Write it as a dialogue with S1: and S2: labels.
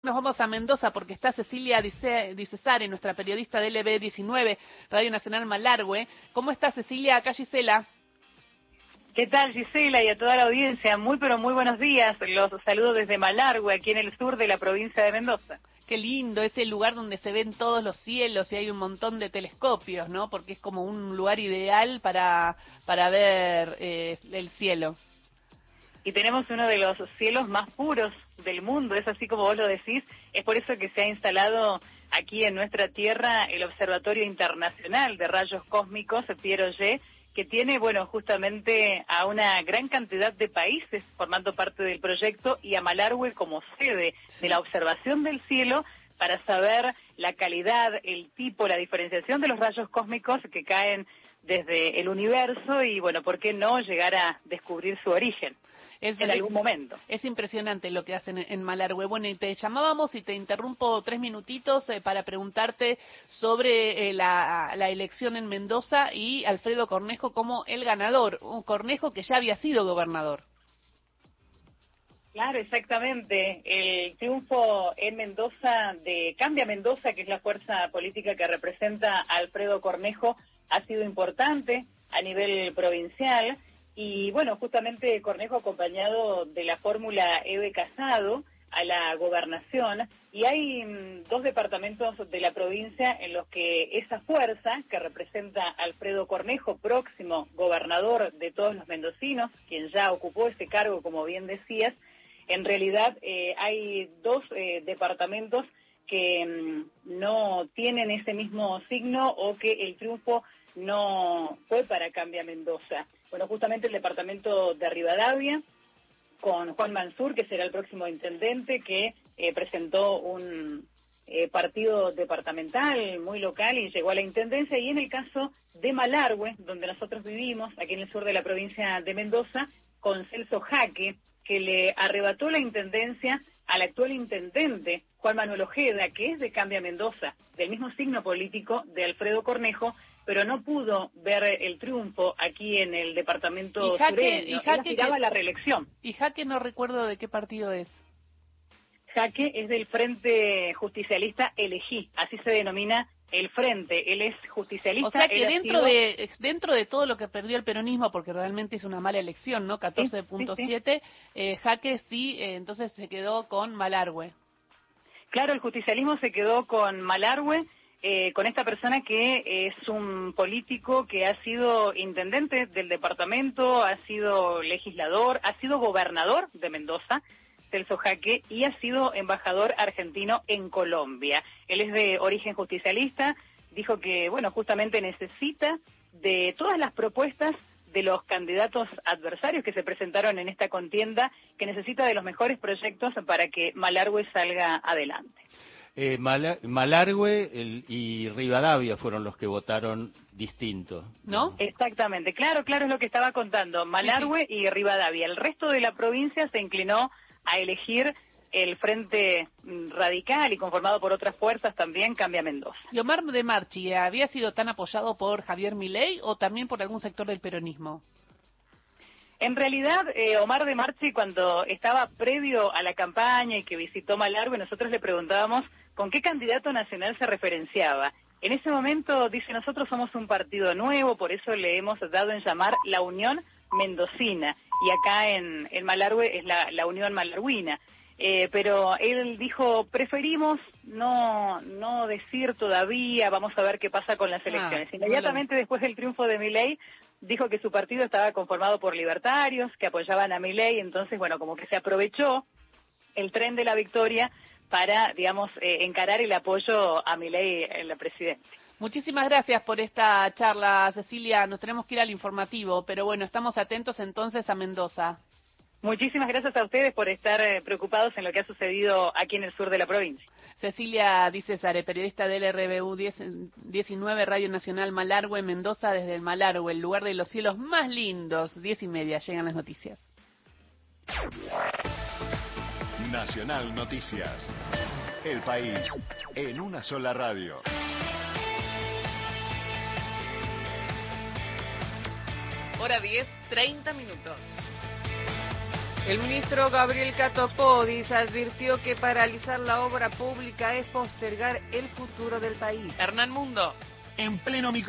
S1: Nos vamos a Mendoza porque está Cecilia Di Cesare, nuestra periodista de LB19, Radio Nacional Malargüe. ¿Cómo está Cecilia? Acá Gisela.
S2: ¿Qué tal Gisela y a toda la audiencia? Muy pero muy buenos días. Los saludo desde Malargüe, aquí en el sur de la provincia de Mendoza.
S1: Qué lindo, es el lugar donde se ven todos los cielos y hay un montón de telescopios, ¿no? Porque es como un lugar ideal para, para ver eh, el cielo
S2: y tenemos uno de los cielos más puros del mundo, es así como vos lo decís, es por eso que se ha instalado aquí en nuestra tierra el Observatorio Internacional de Rayos Cósmicos, Piero G, que tiene, bueno, justamente a una gran cantidad de países formando parte del proyecto y a Malargüe como sede de la observación del cielo para saber la calidad, el tipo, la diferenciación de los rayos cósmicos que caen desde el universo y, bueno, ¿por qué no llegar a descubrir su origen? En algún momento.
S1: Es impresionante lo que hacen en Malargüe. Bueno, y te llamábamos y te interrumpo tres minutitos eh, para preguntarte sobre eh, la, elección en Mendoza y Alfredo Cornejo como el ganador. Un Cornejo que ya había sido gobernador.
S2: Claro, exactamente. El triunfo en Mendoza de Cambia Mendoza, que es la fuerza política que representa a Alfredo Cornejo, ha sido importante a nivel provincial y bueno, justamente Cornejo acompañado de la fórmula Eve Casado a la gobernación y hay mm, dos departamentos de la provincia en los que esa fuerza que representa Alfredo Cornejo, próximo gobernador de todos los mendocinos, quien ya ocupó ese cargo, como bien decías, en realidad eh, hay dos eh, departamentos que mm, no tienen ese mismo signo o que el triunfo no fue para Cambia Mendoza. Bueno, justamente el departamento de Rivadavia, con Juan Mansur, que será el próximo intendente, que eh, presentó un eh, partido departamental muy local y llegó a la intendencia. Y en el caso de Malargüe, donde nosotros vivimos, aquí en el sur de la provincia de Mendoza, con Celso Jaque, que le arrebató la intendencia al actual intendente, Juan Manuel Ojeda, que es de Cambia Mendoza, del mismo signo político de Alfredo Cornejo, pero no pudo ver el triunfo aquí en el departamento y Jaque, Y Jaque la reelección.
S1: Y Jaque no recuerdo de qué partido es.
S2: Jaque es del Frente Justicialista Elegí, así se denomina el frente, él es justicialista. O
S1: sea que dentro de dentro de todo lo que perdió el peronismo, porque realmente es una mala elección, ¿no? 14.7, eh, Jaque sí, eh, entonces se quedó con Malargüe.
S2: Claro, el justicialismo se quedó con Malargüe eh, con esta persona que es un político que ha sido intendente del departamento, ha sido legislador, ha sido gobernador de Mendoza, Celso Jaque, y ha sido embajador argentino en Colombia. Él es de origen justicialista, dijo que, bueno, justamente necesita de todas las propuestas de los candidatos adversarios que se presentaron en esta contienda, que necesita de los mejores proyectos para que Malargüe salga adelante.
S3: Eh, Malargüe y Rivadavia fueron los que votaron distinto.
S2: ¿No? Exactamente, claro, claro es lo que estaba contando. Malargüe y Rivadavia. El resto de la provincia se inclinó a elegir el Frente Radical y conformado por otras fuerzas también cambia Mendoza.
S1: ¿Y Omar de Marchi había sido tan apoyado por Javier Milei o también por algún sector del peronismo?
S2: En realidad, eh, Omar de Marchi, cuando estaba previo a la campaña y que visitó Malargüe, nosotros le preguntábamos con qué candidato nacional se referenciaba. En ese momento dice, nosotros somos un partido nuevo, por eso le hemos dado en llamar la Unión Mendocina, y acá en, en Malargüe es la, Unión Malarguina. Eh, pero él dijo, preferimos no, no decir todavía, vamos a ver qué pasa con las ah, elecciones. Inmediatamente después del triunfo de Milei, dijo que su partido estaba conformado por libertarios, que apoyaban a Milei, entonces, bueno, como que se aprovechó el tren de la victoria para, digamos, eh, encarar el apoyo a Milei en la presidencia.
S1: Muchísimas gracias por esta charla, Cecilia. Nos tenemos que ir al informativo, pero bueno, estamos atentos entonces a Mendoza.
S2: Muchísimas gracias a ustedes por estar eh, preocupados en lo que ha sucedido aquí en el sur de la provincia.
S1: Cecilia Dice Sare, periodista del RBU 19 Radio Nacional Malargüe, Mendoza, desde el Malargüe, el lugar de los cielos más lindos. Diez y media, llegan las noticias.
S4: Nacional Noticias. El país en una sola radio.
S1: Hora 10, 30 minutos.
S5: El ministro Gabriel Catopodis advirtió que paralizar la obra pública es postergar el futuro del país.
S1: Hernán Mundo.
S4: En pleno micro